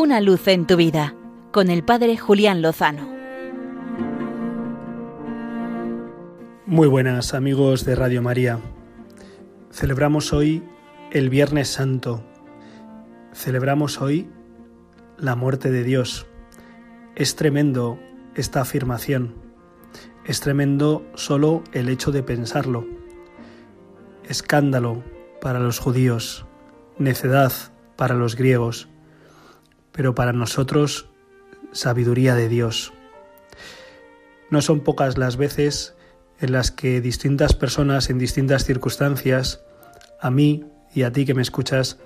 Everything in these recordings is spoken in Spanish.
Una luz en tu vida con el Padre Julián Lozano. Muy buenas amigos de Radio María. Celebramos hoy el Viernes Santo. Celebramos hoy la muerte de Dios. Es tremendo esta afirmación. Es tremendo solo el hecho de pensarlo. Escándalo para los judíos, necedad para los griegos, pero para nosotros sabiduría de Dios. No son pocas las veces en las que distintas personas en distintas circunstancias, a mí y a ti que me escuchas,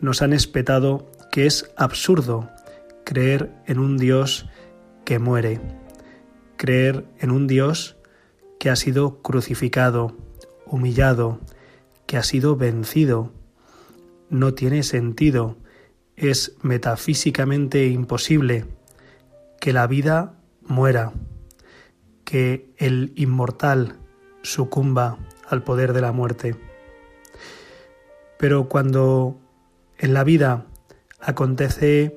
nos han espetado que es absurdo creer en un Dios que muere, creer en un Dios que ha sido crucificado, humillado, que ha sido vencido. No tiene sentido es metafísicamente imposible que la vida muera, que el inmortal sucumba al poder de la muerte. Pero cuando en la vida acontece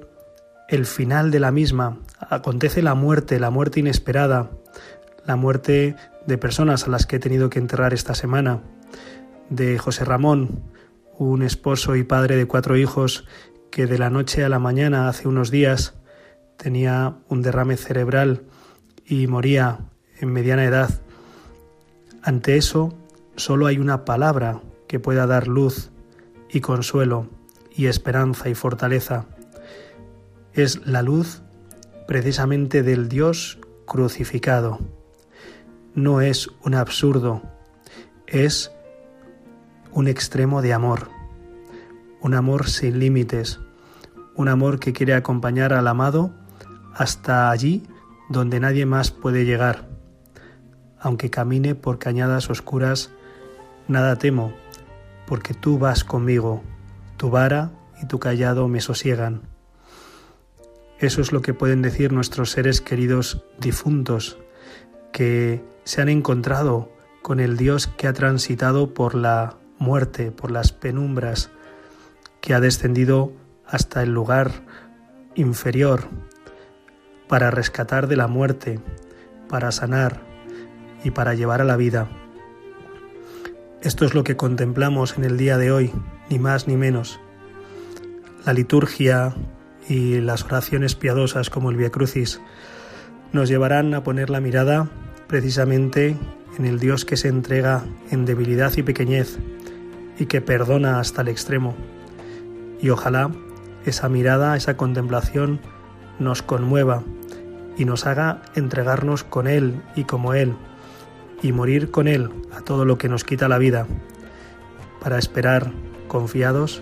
el final de la misma, acontece la muerte, la muerte inesperada, la muerte de personas a las que he tenido que enterrar esta semana, de José Ramón, un esposo y padre de cuatro hijos que de la noche a la mañana hace unos días tenía un derrame cerebral y moría en mediana edad. Ante eso solo hay una palabra que pueda dar luz y consuelo y esperanza y fortaleza. Es la luz precisamente del Dios crucificado. No es un absurdo, es un extremo de amor un amor sin límites, un amor que quiere acompañar al amado hasta allí donde nadie más puede llegar. Aunque camine por cañadas oscuras, nada temo, porque tú vas conmigo, tu vara y tu callado me sosiegan. Eso es lo que pueden decir nuestros seres queridos difuntos, que se han encontrado con el Dios que ha transitado por la muerte, por las penumbras, que ha descendido hasta el lugar inferior para rescatar de la muerte, para sanar y para llevar a la vida. Esto es lo que contemplamos en el día de hoy, ni más ni menos. La liturgia y las oraciones piadosas como el Via Crucis nos llevarán a poner la mirada precisamente en el Dios que se entrega en debilidad y pequeñez y que perdona hasta el extremo y ojalá esa mirada, esa contemplación nos conmueva y nos haga entregarnos con Él y como Él y morir con Él a todo lo que nos quita la vida, para esperar, confiados,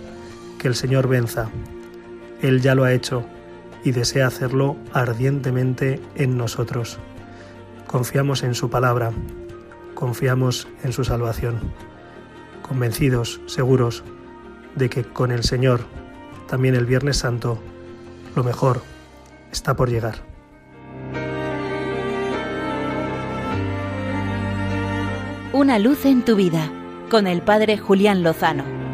que el Señor venza. Él ya lo ha hecho y desea hacerlo ardientemente en nosotros. Confiamos en su palabra, confiamos en su salvación, convencidos, seguros, de que con el Señor, también el Viernes Santo, lo mejor está por llegar. Una luz en tu vida con el Padre Julián Lozano.